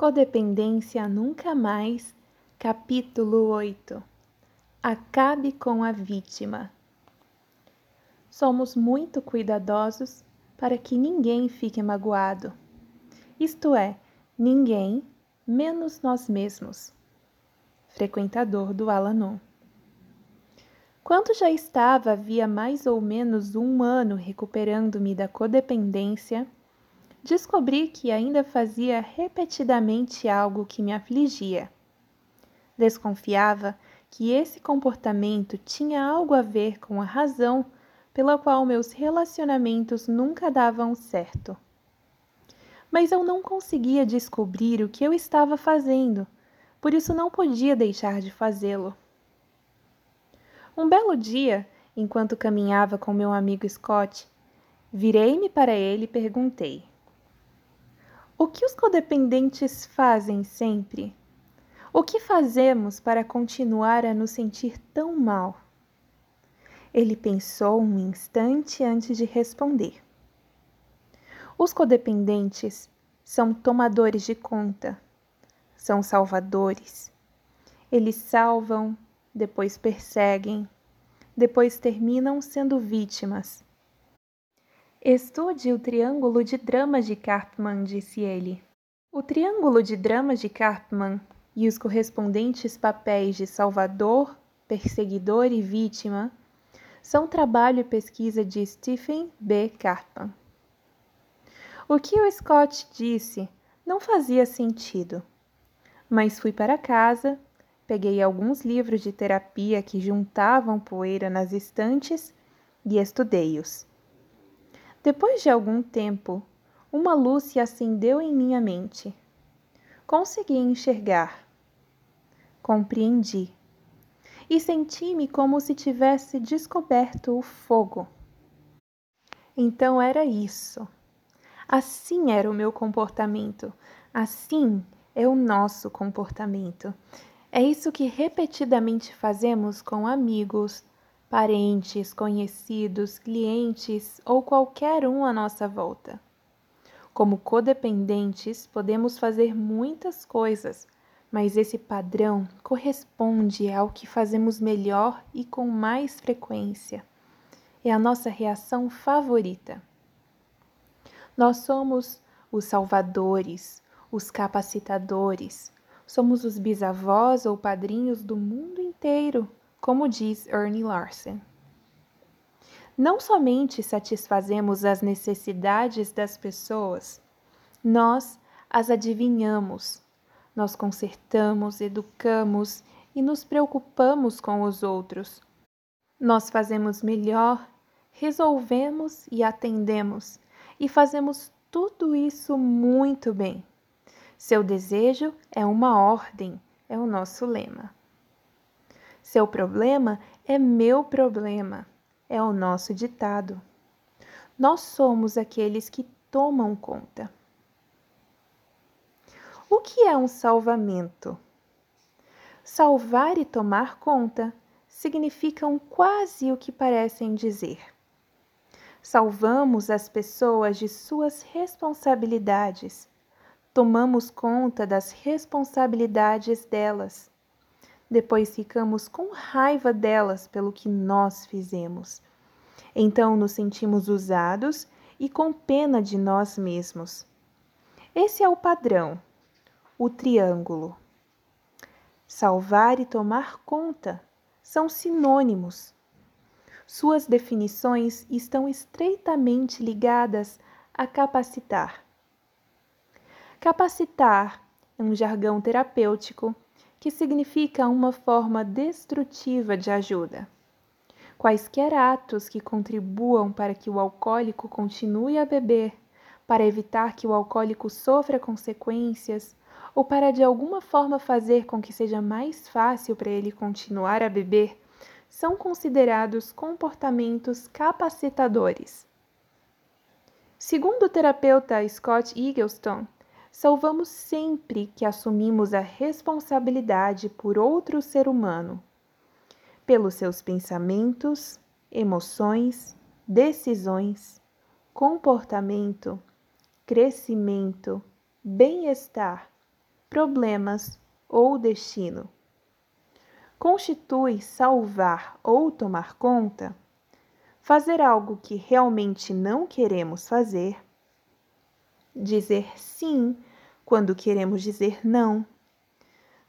Codependência Nunca Mais, capítulo 8 Acabe com a vítima. Somos muito cuidadosos para que ninguém fique magoado. Isto é, ninguém, menos nós mesmos. Frequentador do Alanon. Quando já estava havia mais ou menos um ano recuperando-me da codependência, descobri que ainda fazia repetidamente algo que me afligia. Desconfiava que esse comportamento tinha algo a ver com a razão pela qual meus relacionamentos nunca davam certo. Mas eu não conseguia descobrir o que eu estava fazendo, por isso não podia deixar de fazê-lo. Um belo dia, enquanto caminhava com meu amigo Scott, virei-me para ele e perguntei: o que os codependentes fazem sempre? O que fazemos para continuar a nos sentir tão mal? Ele pensou um instante antes de responder. Os codependentes são tomadores de conta, são salvadores. Eles salvam, depois perseguem, depois terminam sendo vítimas Estude o triângulo de dramas de Karpman, disse ele. O triângulo de dramas de Karpman e os correspondentes papéis de salvador, perseguidor e vítima são trabalho e pesquisa de Stephen B. Karpman. O que o Scott disse não fazia sentido, mas fui para casa, peguei alguns livros de terapia que juntavam poeira nas estantes e estudei-os. Depois de algum tempo, uma luz se acendeu em minha mente. Consegui enxergar. Compreendi. E senti-me como se tivesse descoberto o fogo. Então era isso. Assim era o meu comportamento. Assim é o nosso comportamento. É isso que repetidamente fazemos com amigos, parentes, conhecidos, clientes ou qualquer um à nossa volta. Como codependentes, podemos fazer muitas coisas, mas esse padrão corresponde ao que fazemos melhor e com mais frequência. É a nossa reação favorita. Nós somos os salvadores, os capacitadores, somos os bisavós ou padrinhos do mundo inteiro como diz Ernie Larsen. Não somente satisfazemos as necessidades das pessoas, nós as adivinhamos, nós consertamos, educamos e nos preocupamos com os outros. Nós fazemos melhor, resolvemos e atendemos, e fazemos tudo isso muito bem. Seu desejo é uma ordem, é o nosso lema. Seu problema é meu problema, é o nosso ditado. Nós somos aqueles que tomam conta. O que é um salvamento? Salvar e tomar conta significam quase o que parecem dizer. Salvamos as pessoas de suas responsabilidades, tomamos conta das responsabilidades delas depois ficamos com raiva delas pelo que nós fizemos. Então nos sentimos usados e com pena de nós mesmos. Esse é o padrão, o triângulo. Salvar e tomar conta são sinônimos. Suas definições estão estreitamente ligadas a capacitar. Capacitar é um jargão terapêutico que significa uma forma destrutiva de ajuda. Quaisquer atos que contribuam para que o alcoólico continue a beber, para evitar que o alcoólico sofra consequências, ou para de alguma forma fazer com que seja mais fácil para ele continuar a beber, são considerados comportamentos capacitadores. Segundo o terapeuta Scott Eagleston, salvamos sempre que assumimos a responsabilidade por outro ser humano, pelos seus pensamentos, emoções, decisões, comportamento, crescimento, bem-estar, problemas ou destino. Constitui salvar ou tomar conta fazer algo que realmente não queremos fazer, dizer sim quando queremos dizer não,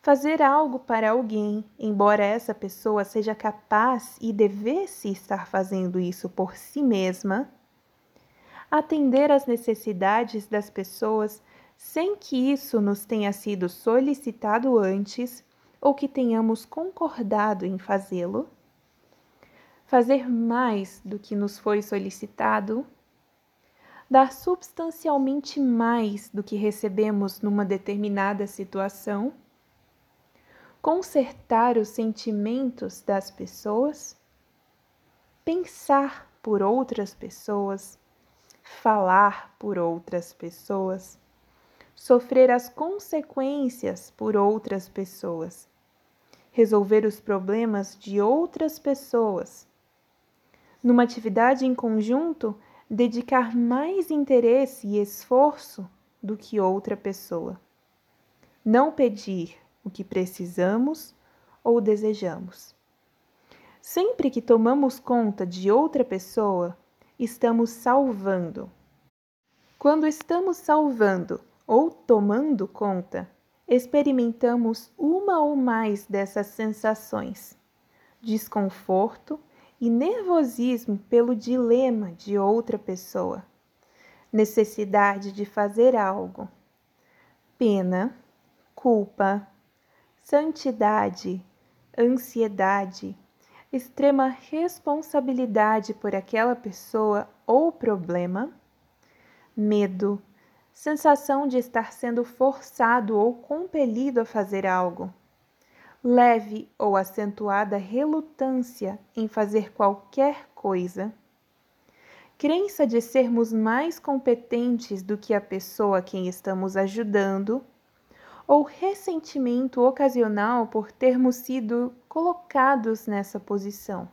fazer algo para alguém, embora essa pessoa seja capaz e devesse estar fazendo isso por si mesma, atender às necessidades das pessoas sem que isso nos tenha sido solicitado antes ou que tenhamos concordado em fazê-lo fazer mais do que nos foi solicitado, dar substancialmente mais do que recebemos numa determinada situação, consertar os sentimentos das pessoas, pensar por outras pessoas, falar por outras pessoas, sofrer as consequências por outras pessoas, resolver os problemas de outras pessoas. Numa atividade em conjunto, dedicar mais interesse e esforço do que outra pessoa. Não pedir o que precisamos ou desejamos. Sempre que tomamos conta de outra pessoa, estamos salvando. Quando estamos salvando ou tomando conta, experimentamos uma ou mais dessas sensações: desconforto e nervosismo pelo dilema de outra pessoa, necessidade de fazer algo, pena, culpa, santidade, ansiedade, extrema responsabilidade por aquela pessoa ou problema, medo, sensação de estar sendo forçado ou compelido a fazer algo leve ou acentuada relutância em fazer qualquer coisa, crença de sermos mais competentes do que a pessoa a quem estamos ajudando, ou ressentimento ocasional por termos sido colocados nessa posição.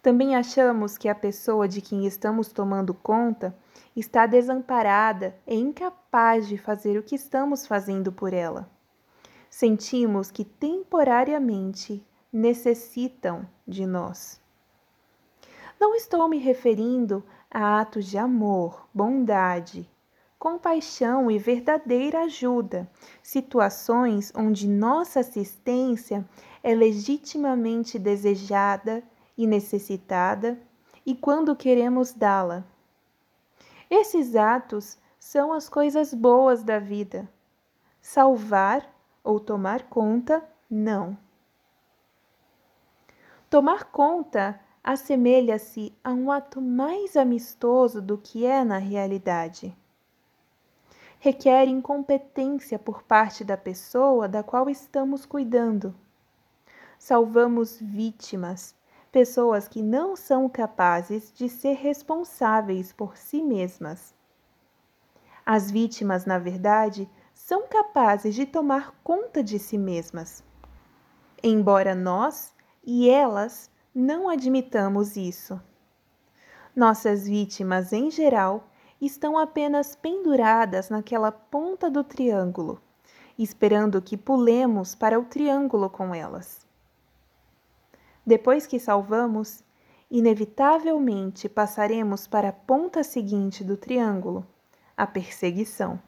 Também achamos que a pessoa de quem estamos tomando conta está desamparada e incapaz de fazer o que estamos fazendo por ela sentimos que temporariamente necessitam de nós. Não estou me referindo a atos de amor, bondade, compaixão e verdadeira ajuda, situações onde nossa assistência é legitimamente desejada e necessitada e quando queremos dá-la. Esses atos são as coisas boas da vida. Salvar ou tomar conta, não. Tomar conta assemelha-se a um ato mais amistoso do que é na realidade. Requer incompetência por parte da pessoa da qual estamos cuidando. Salvamos vítimas, pessoas que não são capazes de ser responsáveis por si mesmas. As vítimas, na verdade, são capazes de tomar conta de si mesmas. Embora nós e elas não admitamos isso. Nossas vítimas, em geral, estão apenas penduradas naquela ponta do triângulo, esperando que pulemos para o triângulo com elas. Depois que salvamos, inevitavelmente passaremos para a ponta seguinte do triângulo, a perseguição.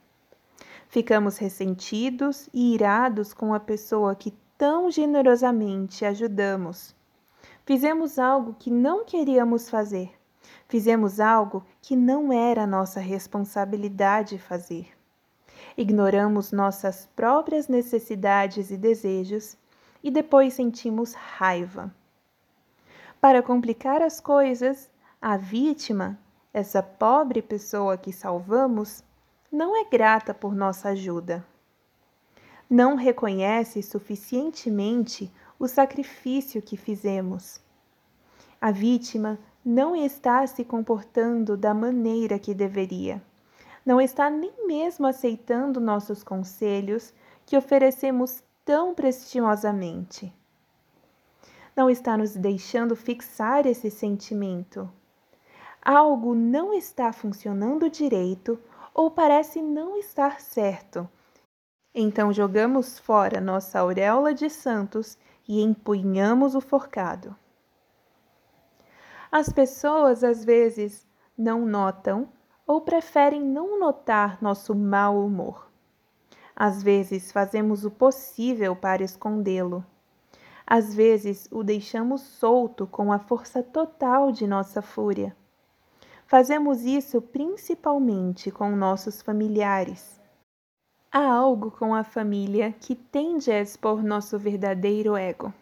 Ficamos ressentidos e irados com a pessoa que tão generosamente ajudamos. Fizemos algo que não queríamos fazer. Fizemos algo que não era nossa responsabilidade fazer. Ignoramos nossas próprias necessidades e desejos e depois sentimos raiva. Para complicar as coisas, a vítima, essa pobre pessoa que salvamos, não é grata por nossa ajuda. Não reconhece suficientemente o sacrifício que fizemos. A vítima não está se comportando da maneira que deveria. Não está nem mesmo aceitando nossos conselhos que oferecemos tão prestigiosamente. Não está nos deixando fixar esse sentimento. Algo não está funcionando direito ou parece não estar certo. Então jogamos fora nossa auréola de santos e empunhamos o forcado. As pessoas às vezes não notam ou preferem não notar nosso mau humor. Às vezes fazemos o possível para escondê-lo. Às vezes o deixamos solto com a força total de nossa fúria. Fazemos isso principalmente com nossos familiares. Há algo com a família que tende a expor nosso verdadeiro ego.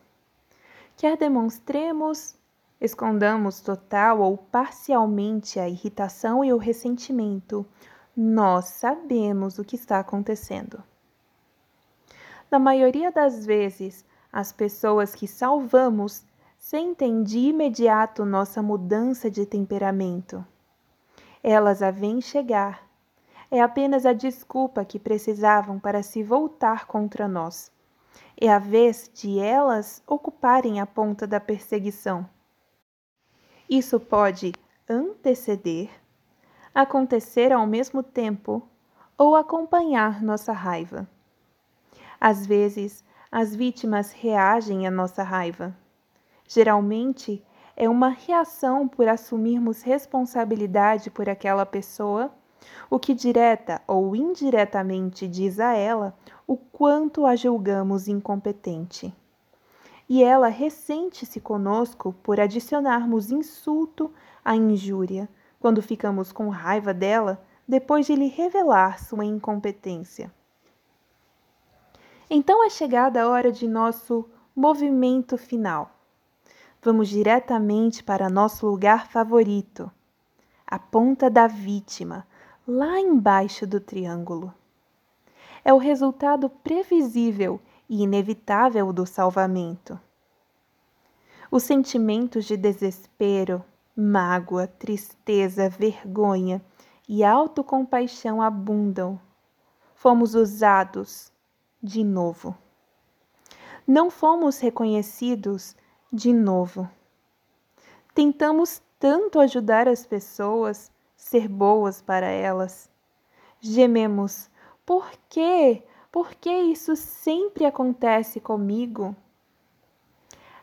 Quer demonstremos, escondamos total ou parcialmente a irritação e o ressentimento, nós sabemos o que está acontecendo. Na maioria das vezes, as pessoas que salvamos sentem de imediato nossa mudança de temperamento elas a vêm chegar. É apenas a desculpa que precisavam para se voltar contra nós. É a vez de elas ocuparem a ponta da perseguição. Isso pode anteceder, acontecer ao mesmo tempo ou acompanhar nossa raiva. Às vezes, as vítimas reagem à nossa raiva. Geralmente, é uma reação por assumirmos responsabilidade por aquela pessoa, o que direta ou indiretamente diz a ela o quanto a julgamos incompetente. E ela ressente-se conosco por adicionarmos insulto à injúria, quando ficamos com raiva dela depois de lhe revelar sua incompetência. Então é chegada a hora de nosso movimento final vamos diretamente para nosso lugar favorito, a ponta da vítima, lá embaixo do triângulo. É o resultado previsível e inevitável do salvamento. Os sentimentos de desespero, mágoa, tristeza, vergonha e autocompaixão abundam. Fomos usados de novo. Não fomos reconhecidos de novo. Tentamos tanto ajudar as pessoas, ser boas para elas. Gememos: por quê? Por que isso sempre acontece comigo?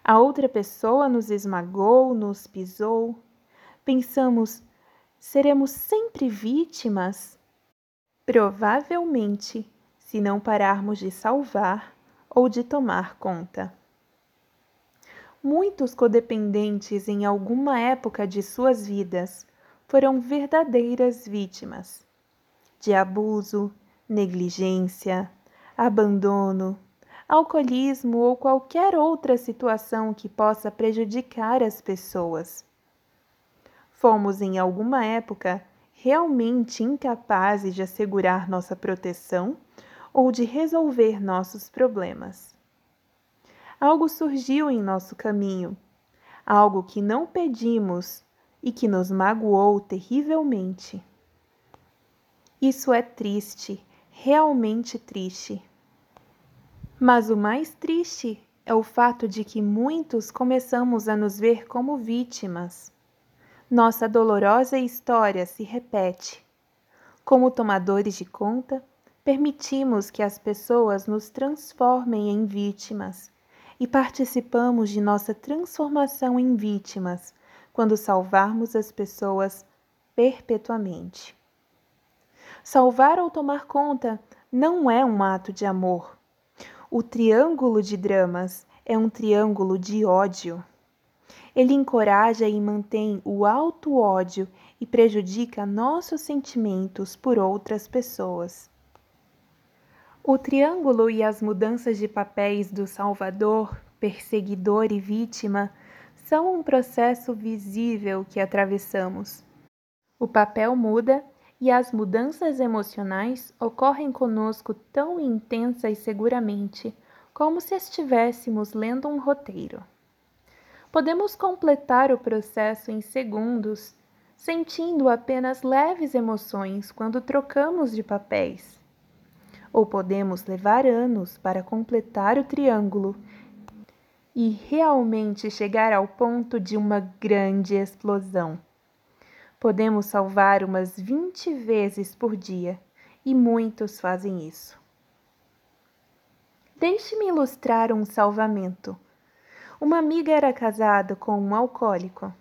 A outra pessoa nos esmagou, nos pisou. Pensamos: seremos sempre vítimas? Provavelmente, se não pararmos de salvar ou de tomar conta. Muitos codependentes em alguma época de suas vidas foram verdadeiras vítimas de abuso, negligência, abandono, alcoolismo ou qualquer outra situação que possa prejudicar as pessoas. Fomos em alguma época realmente incapazes de assegurar nossa proteção ou de resolver nossos problemas algo surgiu em nosso caminho, algo que não pedimos e que nos magoou terrivelmente. Isso é triste, realmente triste. Mas o mais triste é o fato de que muitos começamos a nos ver como vítimas. Nossa dolorosa história se repete. Como tomadores de conta, permitimos que as pessoas nos transformem em vítimas e participamos de nossa transformação em vítimas quando salvarmos as pessoas perpetuamente. Salvar ou tomar conta não é um ato de amor. O triângulo de dramas é um triângulo de ódio. Ele encoraja e mantém o alto ódio e prejudica nossos sentimentos por outras pessoas. O triângulo e as mudanças de papéis do salvador, perseguidor e vítima são um processo visível que atravessamos. O papel muda e as mudanças emocionais ocorrem conosco tão intensa e seguramente como se estivéssemos lendo um roteiro. Podemos completar o processo em segundos, sentindo apenas leves emoções quando trocamos de papéis ou podemos levar anos para completar o triângulo e realmente chegar ao ponto de uma grande explosão. Podemos salvar umas 20 vezes por dia e muitos fazem isso. Deixe-me ilustrar um salvamento. Uma amiga era casada com um alcoólico.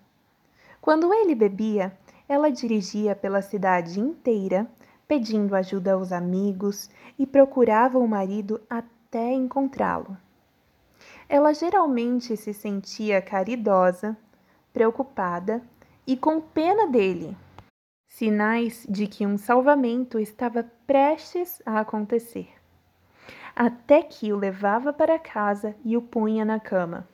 Quando ele bebia, ela dirigia pela cidade inteira, pedindo ajuda aos amigos e procurava o marido até encontrá-lo. Ela geralmente se sentia caridosa, preocupada e com pena dele, sinais de que um salvamento estava prestes a acontecer. Até que o levava para casa e o punha na cama,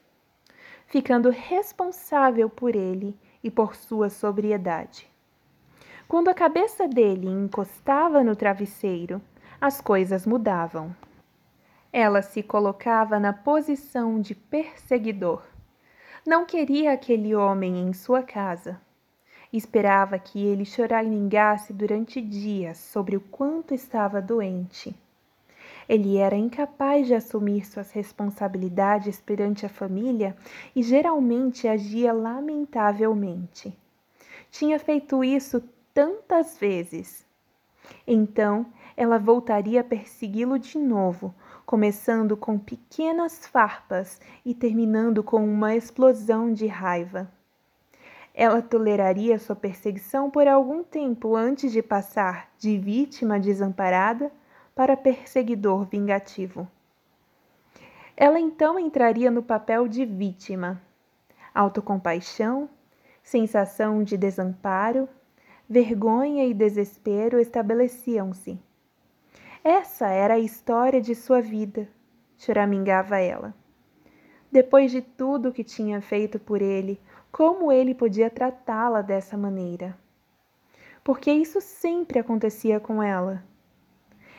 ficando responsável por ele e por sua sobriedade. Quando a cabeça dele encostava no travesseiro, as coisas mudavam. Ela se colocava na posição de perseguidor. Não queria aquele homem em sua casa. Esperava que ele choramingasse durante dias sobre o quanto estava doente. Ele era incapaz de assumir suas responsabilidades perante a família e geralmente agia lamentavelmente. Tinha feito isso tantas vezes. Então, ela voltaria a persegui-lo de novo, começando com pequenas farpas e terminando com uma explosão de raiva. Ela toleraria sua perseguição por algum tempo antes de passar de vítima desamparada para perseguidor vingativo. Ela então entraria no papel de vítima. Autocompaixão, sensação de desamparo, vergonha e desespero estabeleciam-se. Essa era a história de sua vida, choramingava ela. Depois de tudo que tinha feito por ele, como ele podia tratá-la dessa maneira? Porque isso sempre acontecia com ela.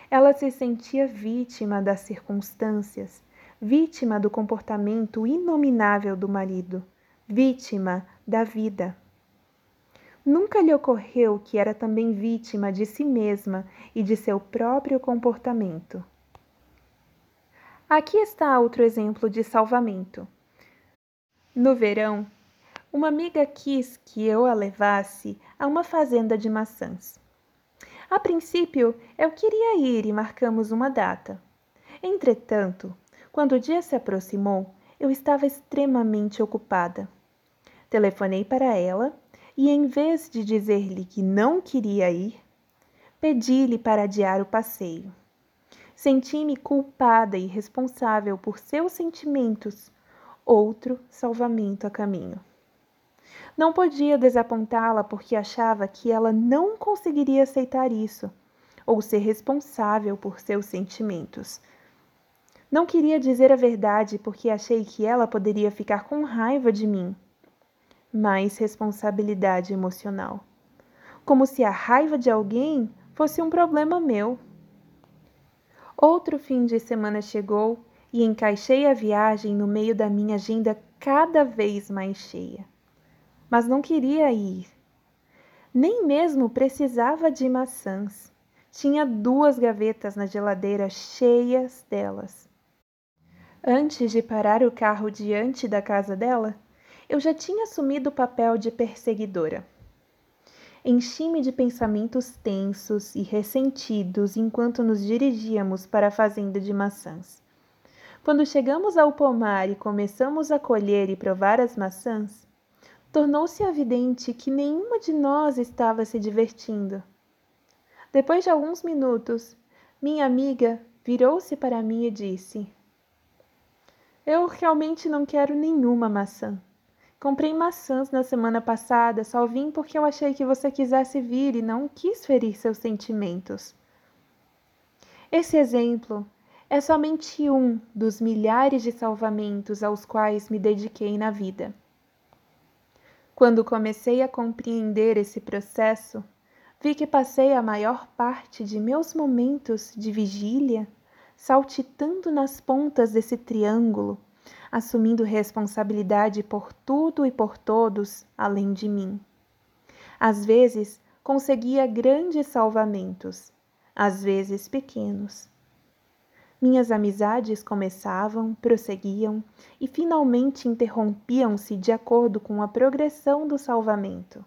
Ela se sentia vítima das circunstâncias, vítima do comportamento inominável do marido, vítima da vida. Nunca lhe ocorreu que era também vítima de si mesma e de seu próprio comportamento. Aqui está outro exemplo de salvamento. No verão, uma amiga quis que eu a levasse a uma fazenda de maçãs. A princípio, eu queria ir e marcamos uma data. Entretanto, quando o dia se aproximou, eu estava extremamente ocupada. Telefonei para ela e, em vez de dizer-lhe que não queria ir, pedi-lhe para adiar o passeio. Senti-me culpada e responsável por seus sentimentos, outro salvamento a caminho. Não podia desapontá-la porque achava que ela não conseguiria aceitar isso ou ser responsável por seus sentimentos. Não queria dizer a verdade porque achei que ela poderia ficar com raiva de mim mais responsabilidade emocional. Como se a raiva de alguém fosse um problema meu. Outro fim de semana chegou e encaixei a viagem no meio da minha agenda cada vez mais cheia. Mas não queria ir. Nem mesmo precisava de maçãs. Tinha duas gavetas na geladeira cheias delas. Antes de parar o carro diante da casa dela, eu já tinha assumido o papel de perseguidora. Enchi-me de pensamentos tensos e ressentidos enquanto nos dirigíamos para a fazenda de maçãs. Quando chegamos ao pomar e começamos a colher e provar as maçãs, tornou-se evidente que nenhuma de nós estava se divertindo. Depois de alguns minutos, minha amiga virou-se para mim e disse: Eu realmente não quero nenhuma maçã. Comprei maçãs na semana passada, só vim porque eu achei que você quisesse vir e não quis ferir seus sentimentos. Esse exemplo é somente um dos milhares de salvamentos aos quais me dediquei na vida. Quando comecei a compreender esse processo, vi que passei a maior parte de meus momentos de vigília saltitando nas pontas desse triângulo assumindo responsabilidade por tudo e por todos além de mim. Às vezes conseguia grandes salvamentos, às vezes pequenos. Minhas amizades começavam, prosseguiam e finalmente interrompiam-se de acordo com a progressão do salvamento.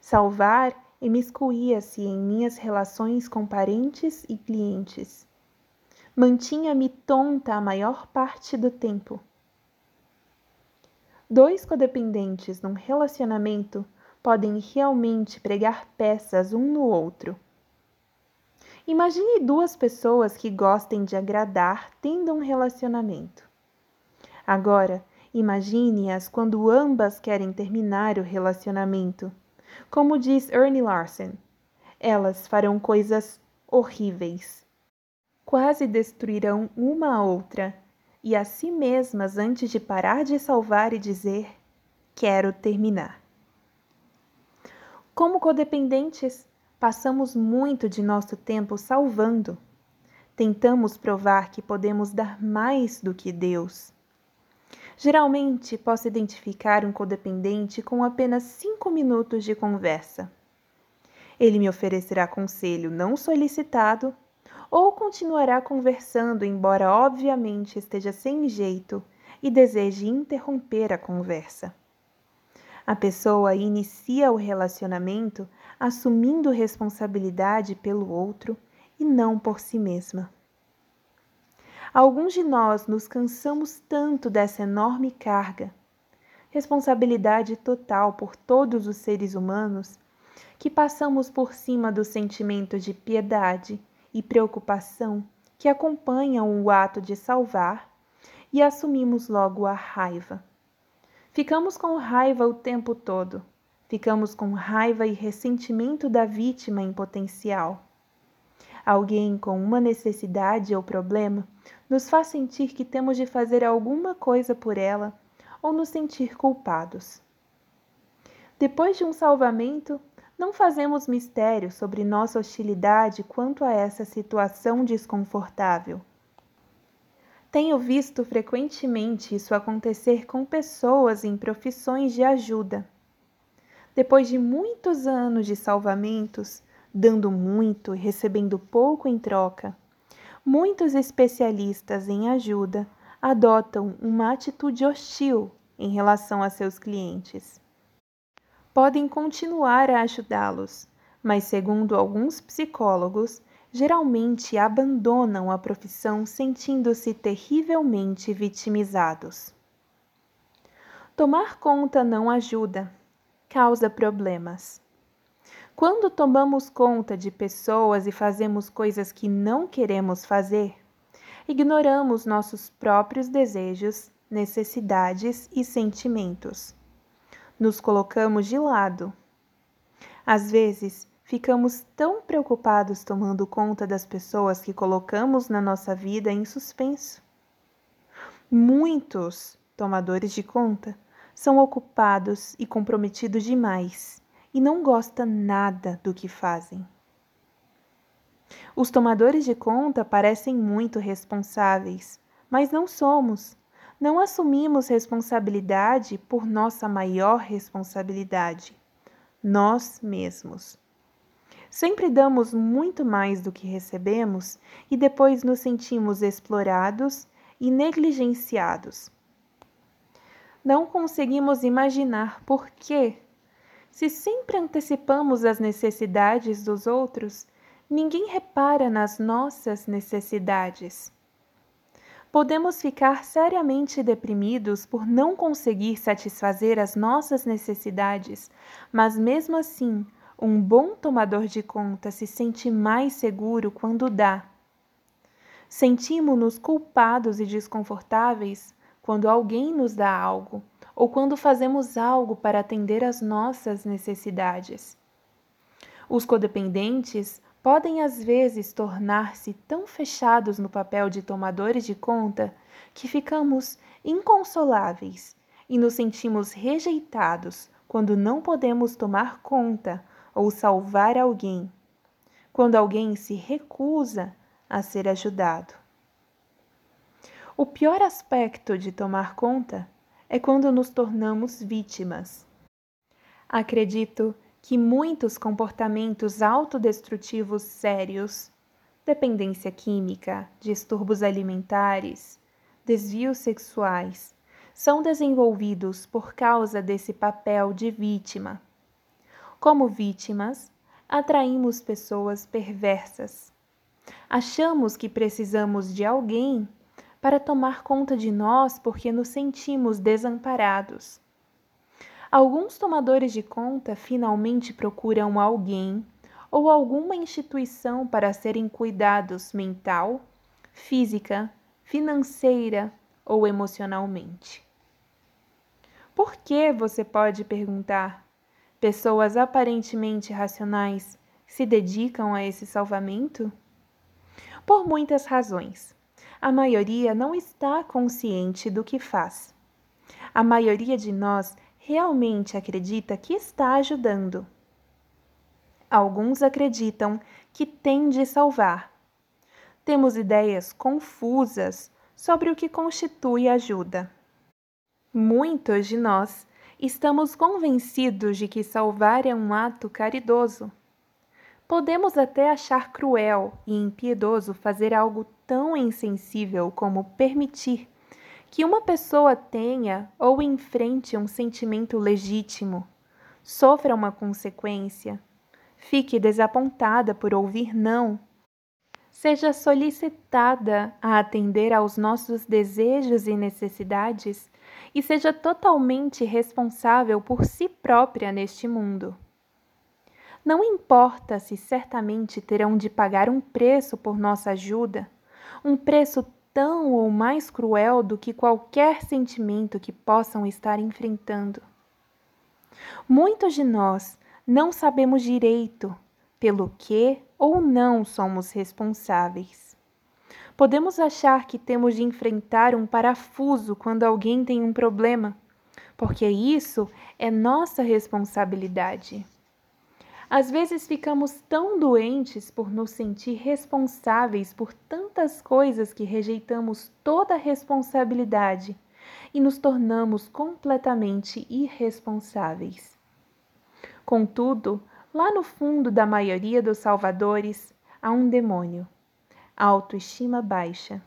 Salvar imiscuía-se em minhas relações com parentes e clientes mantinha-me tonta a maior parte do tempo. Dois codependentes num relacionamento podem realmente pregar peças um no outro. Imagine duas pessoas que gostem de agradar tendo um relacionamento. Agora, imagine-as quando ambas querem terminar o relacionamento. Como diz Ernie Larson, elas farão coisas horríveis. Quase destruirão uma a outra e a si mesmas antes de parar de salvar e dizer: Quero terminar. Como codependentes, passamos muito de nosso tempo salvando. Tentamos provar que podemos dar mais do que Deus. Geralmente, posso identificar um codependente com apenas cinco minutos de conversa. Ele me oferecerá conselho não solicitado ou continuará conversando, embora obviamente esteja sem jeito e deseje interromper a conversa. A pessoa inicia o relacionamento assumindo responsabilidade pelo outro e não por si mesma. Alguns de nós nos cansamos tanto dessa enorme carga, responsabilidade total por todos os seres humanos, que passamos por cima do sentimento de piedade e preocupação que acompanham o ato de salvar e assumimos logo a raiva. Ficamos com raiva o tempo todo. Ficamos com raiva e ressentimento da vítima em potencial. Alguém com uma necessidade ou problema nos faz sentir que temos de fazer alguma coisa por ela ou nos sentir culpados. Depois de um salvamento, não fazemos mistério sobre nossa hostilidade quanto a essa situação desconfortável. Tenho visto frequentemente isso acontecer com pessoas em profissões de ajuda. Depois de muitos anos de salvamentos, dando muito e recebendo pouco em troca, muitos especialistas em ajuda adotam uma atitude hostil em relação a seus clientes podem continuar a ajudá-los, mas, segundo alguns psicólogos, geralmente abandonam a profissão sentindo-se terrivelmente vitimizados. Tomar conta não ajuda, causa problemas. Quando tomamos conta de pessoas e fazemos coisas que não queremos fazer, ignoramos nossos próprios desejos, necessidades e sentimentos nos colocamos de lado. Às vezes, ficamos tão preocupados tomando conta das pessoas que colocamos na nossa vida em suspenso. Muitos tomadores de conta são ocupados e comprometidos demais e não gostam nada do que fazem. Os tomadores de conta parecem muito responsáveis, mas não somos não assumimos responsabilidade por nossa maior responsabilidade, nós mesmos. Sempre damos muito mais do que recebemos e depois nos sentimos explorados e negligenciados. Não conseguimos imaginar por quê. Se sempre antecipamos as necessidades dos outros, ninguém repara nas nossas necessidades podemos ficar seriamente deprimidos por não conseguir satisfazer as nossas necessidades, mas mesmo assim, um bom tomador de conta se sente mais seguro quando dá. Sentimos-nos culpados e desconfortáveis quando alguém nos dá algo ou quando fazemos algo para atender às nossas necessidades. Os codependentes podem às vezes tornar-se tão fechados no papel de tomadores de conta que ficamos inconsoláveis e nos sentimos rejeitados quando não podemos tomar conta ou salvar alguém, quando alguém se recusa a ser ajudado. O pior aspecto de tomar conta é quando nos tornamos vítimas. Acredito que muitos comportamentos autodestrutivos sérios, dependência química, distúrbios alimentares, desvios sexuais, são desenvolvidos por causa desse papel de vítima. Como vítimas, atraímos pessoas perversas. Achamos que precisamos de alguém para tomar conta de nós porque nos sentimos desamparados. Alguns tomadores de conta finalmente procuram alguém ou alguma instituição para serem cuidados mental, física, financeira ou emocionalmente. Por que, você pode perguntar, pessoas aparentemente racionais se dedicam a esse salvamento? Por muitas razões. A maioria não está consciente do que faz. A maioria de nós realmente acredita que está ajudando. Alguns acreditam que tem de salvar. Temos ideias confusas sobre o que constitui ajuda. Muitos de nós estamos convencidos de que salvar é um ato caridoso. Podemos até achar cruel e impiedoso fazer algo tão insensível como permitir que uma pessoa tenha ou enfrente um sentimento legítimo, sofra uma consequência, fique desapontada por ouvir não, seja solicitada a atender aos nossos desejos e necessidades e seja totalmente responsável por si própria neste mundo. Não importa se certamente terão de pagar um preço por nossa ajuda um preço tão ou mais cruel do que qualquer sentimento que possam estar enfrentando. Muitos de nós não sabemos direito pelo que ou não somos responsáveis. Podemos achar que temos de enfrentar um parafuso quando alguém tem um problema, porque isso é nossa responsabilidade. Às vezes ficamos tão doentes por nos sentir responsáveis por tantas coisas que rejeitamos toda responsabilidade e nos tornamos completamente irresponsáveis. Contudo, lá no fundo da maioria dos salvadores há um demônio, a autoestima baixa.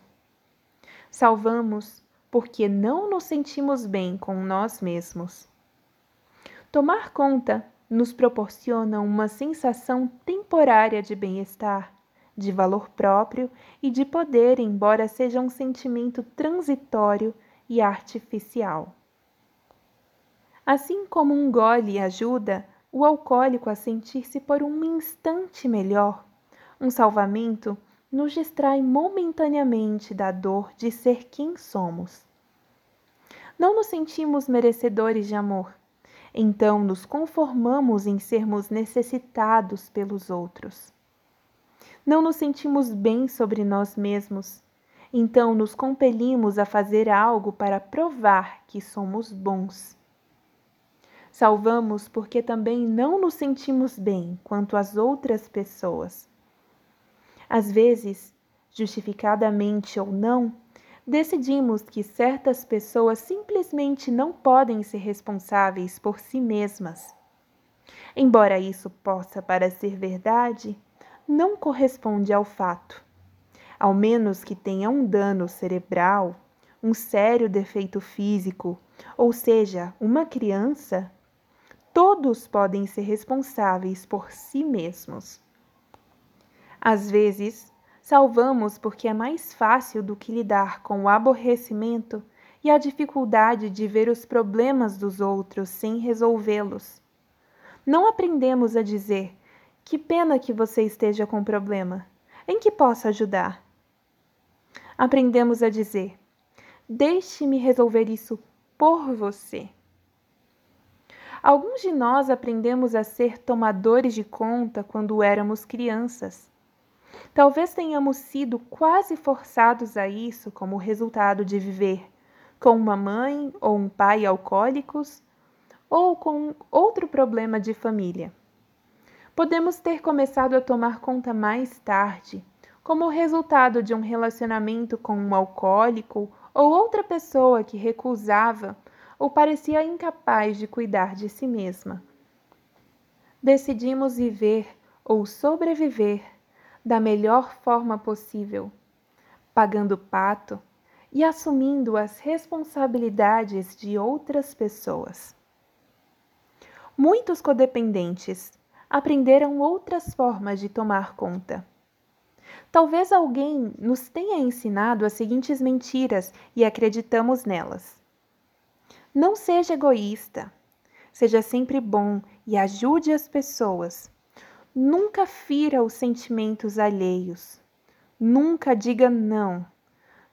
Salvamos porque não nos sentimos bem com nós mesmos. Tomar conta nos proporciona uma sensação temporária de bem-estar, de valor próprio e de poder, embora seja um sentimento transitório e artificial. Assim como um gole ajuda o alcoólico a sentir-se por um instante melhor, um salvamento nos distrai momentaneamente da dor de ser quem somos. Não nos sentimos merecedores de amor, então nos conformamos em sermos necessitados pelos outros. Não nos sentimos bem sobre nós mesmos, então nos compelimos a fazer algo para provar que somos bons. Salvamos porque também não nos sentimos bem quanto as outras pessoas. Às vezes, justificadamente ou não, decidimos que certas pessoas simplesmente não podem ser responsáveis por si mesmas. Embora isso possa parecer verdade, não corresponde ao fato. Ao menos que tenha um dano cerebral, um sério defeito físico, ou seja, uma criança, todos podem ser responsáveis por si mesmos. Às vezes, salvamos porque é mais fácil do que lidar com o aborrecimento e a dificuldade de ver os problemas dos outros sem resolvê-los. Não aprendemos a dizer: Que pena que você esteja com problema. Em que posso ajudar? Aprendemos a dizer: Deixe-me resolver isso por você. Alguns de nós aprendemos a ser tomadores de conta quando éramos crianças. Talvez tenhamos sido quase forçados a isso como resultado de viver com uma mãe ou um pai alcoólicos ou com outro problema de família. Podemos ter começado a tomar conta mais tarde, como resultado de um relacionamento com um alcoólico ou outra pessoa que recusava ou parecia incapaz de cuidar de si mesma. Decidimos viver ou sobreviver da melhor forma possível, pagando pato e assumindo as responsabilidades de outras pessoas. Muitos codependentes aprenderam outras formas de tomar conta. Talvez alguém nos tenha ensinado as seguintes mentiras e acreditamos nelas. Não seja egoísta. Seja sempre bom e ajude as pessoas. Nunca fira os sentimentos alheios. Nunca diga não.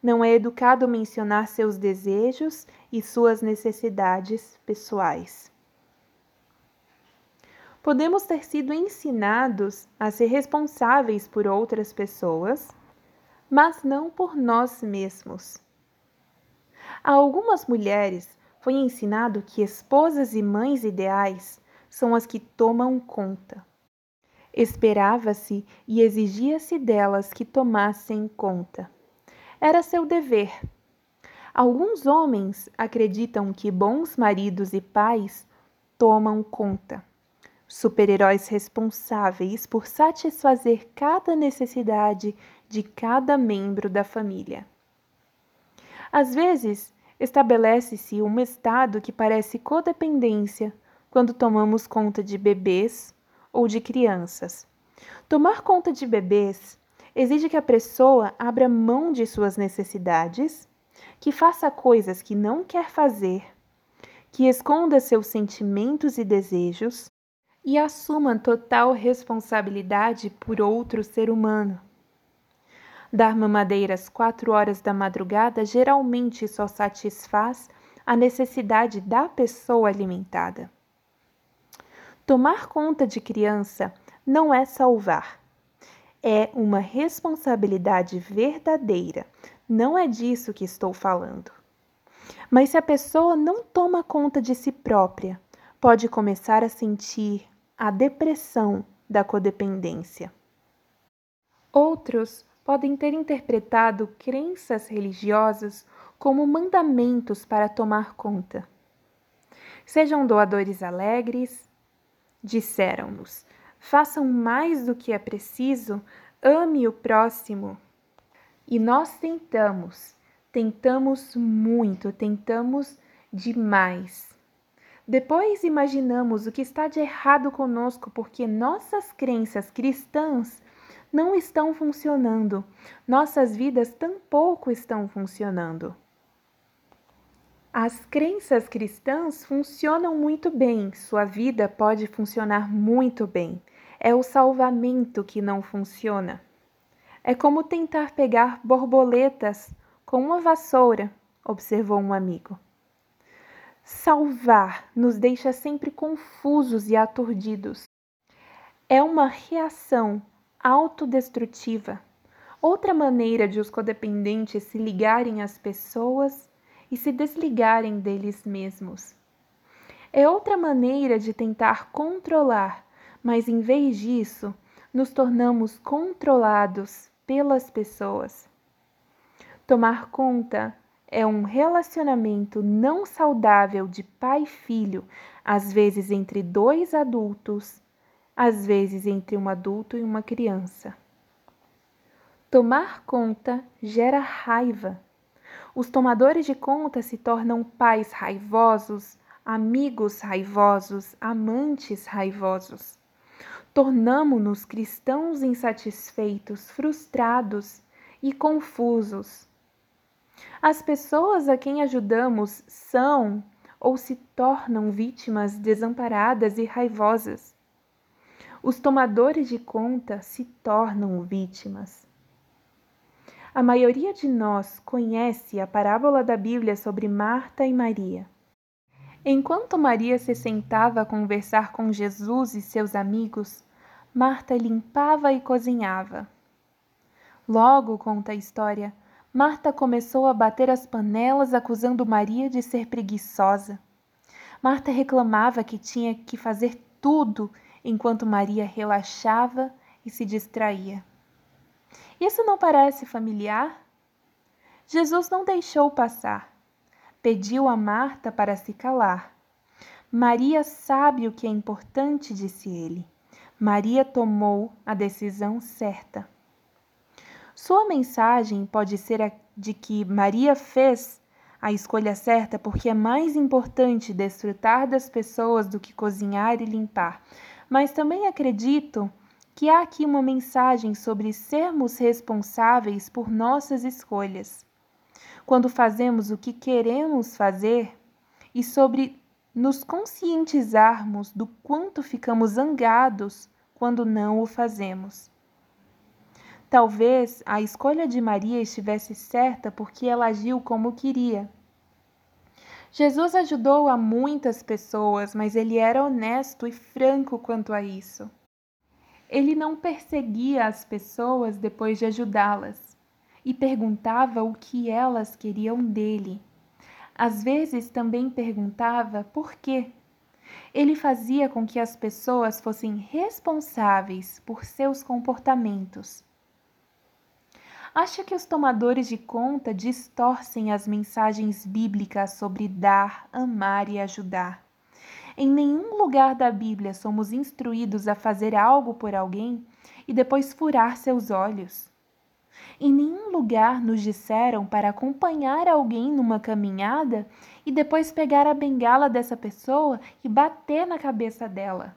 Não é educado mencionar seus desejos e suas necessidades pessoais. Podemos ter sido ensinados a ser responsáveis por outras pessoas, mas não por nós mesmos. A algumas mulheres foi ensinado que esposas e mães ideais são as que tomam conta. Esperava-se e exigia-se delas que tomassem conta. Era seu dever. Alguns homens acreditam que bons maridos e pais tomam conta super-heróis responsáveis por satisfazer cada necessidade de cada membro da família. Às vezes, estabelece-se um estado que parece codependência quando tomamos conta de bebês ou de crianças. Tomar conta de bebês exige que a pessoa abra mão de suas necessidades, que faça coisas que não quer fazer, que esconda seus sentimentos e desejos e assuma total responsabilidade por outro ser humano. Dar mamadeiras quatro horas da madrugada geralmente só satisfaz a necessidade da pessoa alimentada. Tomar conta de criança não é salvar, é uma responsabilidade verdadeira. Não é disso que estou falando. Mas se a pessoa não toma conta de si própria, pode começar a sentir a depressão da codependência. Outros podem ter interpretado crenças religiosas como mandamentos para tomar conta. Sejam doadores alegres, disseram-nos, façam mais do que é preciso, ame o próximo. E nós tentamos, tentamos muito, tentamos demais. Depois imaginamos o que está de errado conosco porque nossas crenças cristãs não estão funcionando, nossas vidas tampouco estão funcionando. As crenças cristãs funcionam muito bem, sua vida pode funcionar muito bem. É o salvamento que não funciona. É como tentar pegar borboletas com uma vassoura, observou um amigo. Salvar nos deixa sempre confusos e aturdidos. É uma reação autodestrutiva. Outra maneira de os codependentes se ligarem às pessoas e se desligarem deles mesmos. É outra maneira de tentar controlar, mas em vez disso, nos tornamos controlados pelas pessoas. Tomar conta é um relacionamento não saudável de pai e filho, às vezes entre dois adultos, às vezes entre um adulto e uma criança. Tomar conta gera raiva. Os tomadores de conta se tornam pais raivosos, amigos raivosos, amantes raivosos. Tornamo-nos cristãos insatisfeitos, frustrados e confusos as pessoas a quem ajudamos são ou se tornam vítimas desamparadas e raivosas. Os tomadores de conta se tornam vítimas. A maioria de nós conhece a parábola da Bíblia sobre Marta e Maria. Enquanto Maria se sentava a conversar com Jesus e seus amigos, Marta limpava e cozinhava. Logo, conta a história, Marta começou a bater as panelas, acusando Maria de ser preguiçosa. Marta reclamava que tinha que fazer tudo enquanto Maria relaxava e se distraía. Isso não parece familiar? Jesus não deixou passar. Pediu a Marta para se calar. Maria sabe o que é importante, disse ele. Maria tomou a decisão certa. Sua mensagem pode ser a de que Maria fez a escolha certa porque é mais importante desfrutar das pessoas do que cozinhar e limpar. Mas também acredito que há aqui uma mensagem sobre sermos responsáveis por nossas escolhas. Quando fazemos o que queremos fazer e sobre nos conscientizarmos do quanto ficamos zangados quando não o fazemos. Talvez a escolha de Maria estivesse certa porque ela agiu como queria. Jesus ajudou a muitas pessoas, mas ele era honesto e franco quanto a isso. Ele não perseguia as pessoas depois de ajudá-las e perguntava o que elas queriam dele. Às vezes também perguntava por quê. Ele fazia com que as pessoas fossem responsáveis por seus comportamentos. Acho que os tomadores de conta distorcem as mensagens bíblicas sobre dar, amar e ajudar. Em nenhum lugar da Bíblia somos instruídos a fazer algo por alguém e depois furar seus olhos. Em nenhum lugar nos disseram para acompanhar alguém numa caminhada e depois pegar a bengala dessa pessoa e bater na cabeça dela.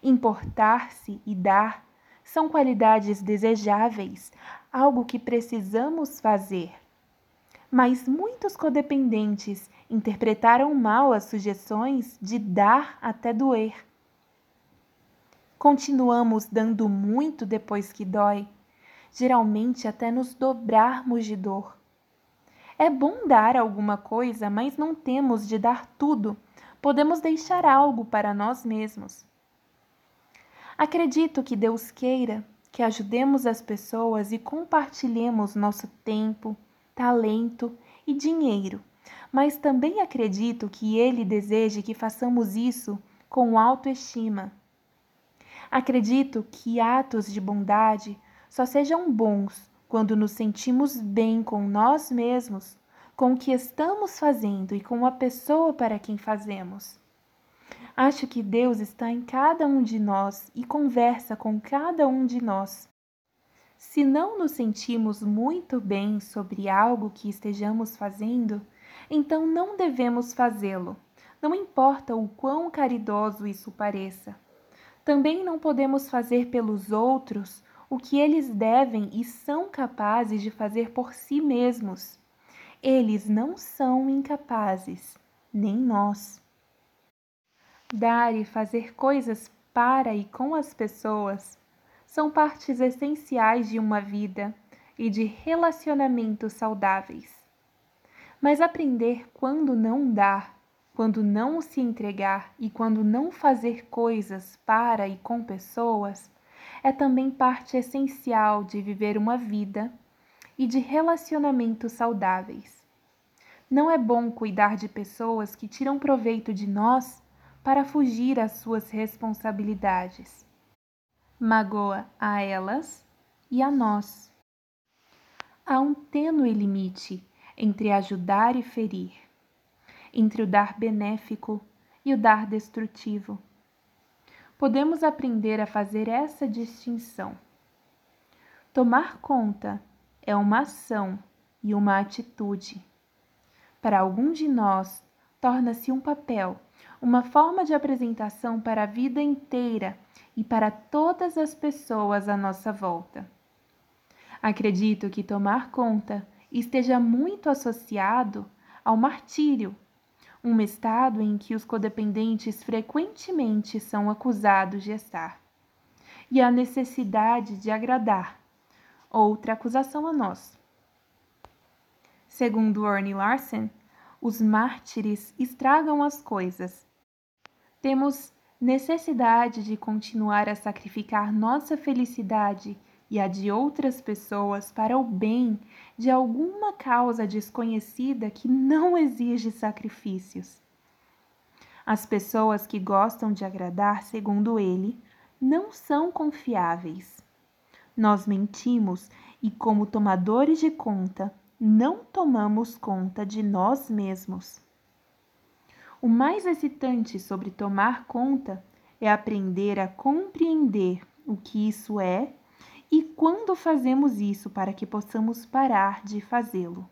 Importar-se e dar são qualidades desejáveis, algo que precisamos fazer. Mas muitos codependentes interpretaram mal as sugestões de dar até doer. Continuamos dando muito depois que dói, geralmente até nos dobrarmos de dor. É bom dar alguma coisa, mas não temos de dar tudo. Podemos deixar algo para nós mesmos. Acredito que Deus queira que ajudemos as pessoas e compartilhemos nosso tempo, talento e dinheiro mas também acredito que ele deseje que façamos isso com autoestima. Acredito que atos de bondade só sejam bons quando nos sentimos bem com nós mesmos, com o que estamos fazendo e com a pessoa para quem fazemos. Acho que Deus está em cada um de nós e conversa com cada um de nós. Se não nos sentimos muito bem sobre algo que estejamos fazendo, então não devemos fazê-lo, não importa o quão caridoso isso pareça. Também não podemos fazer pelos outros o que eles devem e são capazes de fazer por si mesmos. Eles não são incapazes, nem nós. Dar e fazer coisas para e com as pessoas são partes essenciais de uma vida e de relacionamentos saudáveis. Mas aprender quando não dar, quando não se entregar e quando não fazer coisas para e com pessoas é também parte essencial de viver uma vida e de relacionamentos saudáveis. Não é bom cuidar de pessoas que tiram proveito de nós para fugir às suas responsabilidades. Magoa a elas e a nós. Há um tênue limite entre ajudar e ferir, entre o dar benéfico e o dar destrutivo. Podemos aprender a fazer essa distinção. Tomar conta é uma ação e uma atitude. Para algum de nós, torna-se um papel, uma forma de apresentação para a vida inteira e para todas as pessoas à nossa volta. Acredito que tomar conta esteja muito associado ao martírio, um estado em que os codependentes frequentemente são acusados de estar, e a necessidade de agradar, outra acusação a nós. Segundo Orne Larsen, os mártires estragam as coisas. Temos necessidade de continuar a sacrificar nossa felicidade e a de outras pessoas para o bem de alguma causa desconhecida que não exige sacrifícios. As pessoas que gostam de agradar, segundo ele, não são confiáveis. Nós mentimos e, como tomadores de conta, não tomamos conta de nós mesmos. O mais excitante sobre tomar conta é aprender a compreender o que isso é e quando fazemos isso para que possamos parar de fazê-lo.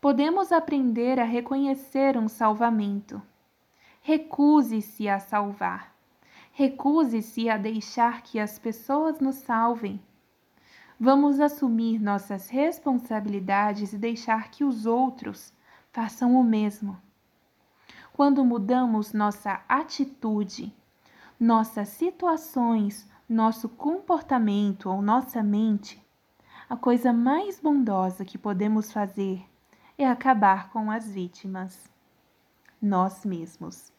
Podemos aprender a reconhecer um salvamento. Recuse-se a salvar. Recuse-se a deixar que as pessoas nos salvem. Vamos assumir nossas responsabilidades e deixar que os outros façam o mesmo. Quando mudamos nossa atitude, nossas situações, nosso comportamento ou nossa mente, a coisa mais bondosa que podemos fazer é acabar com as vítimas, nós mesmos.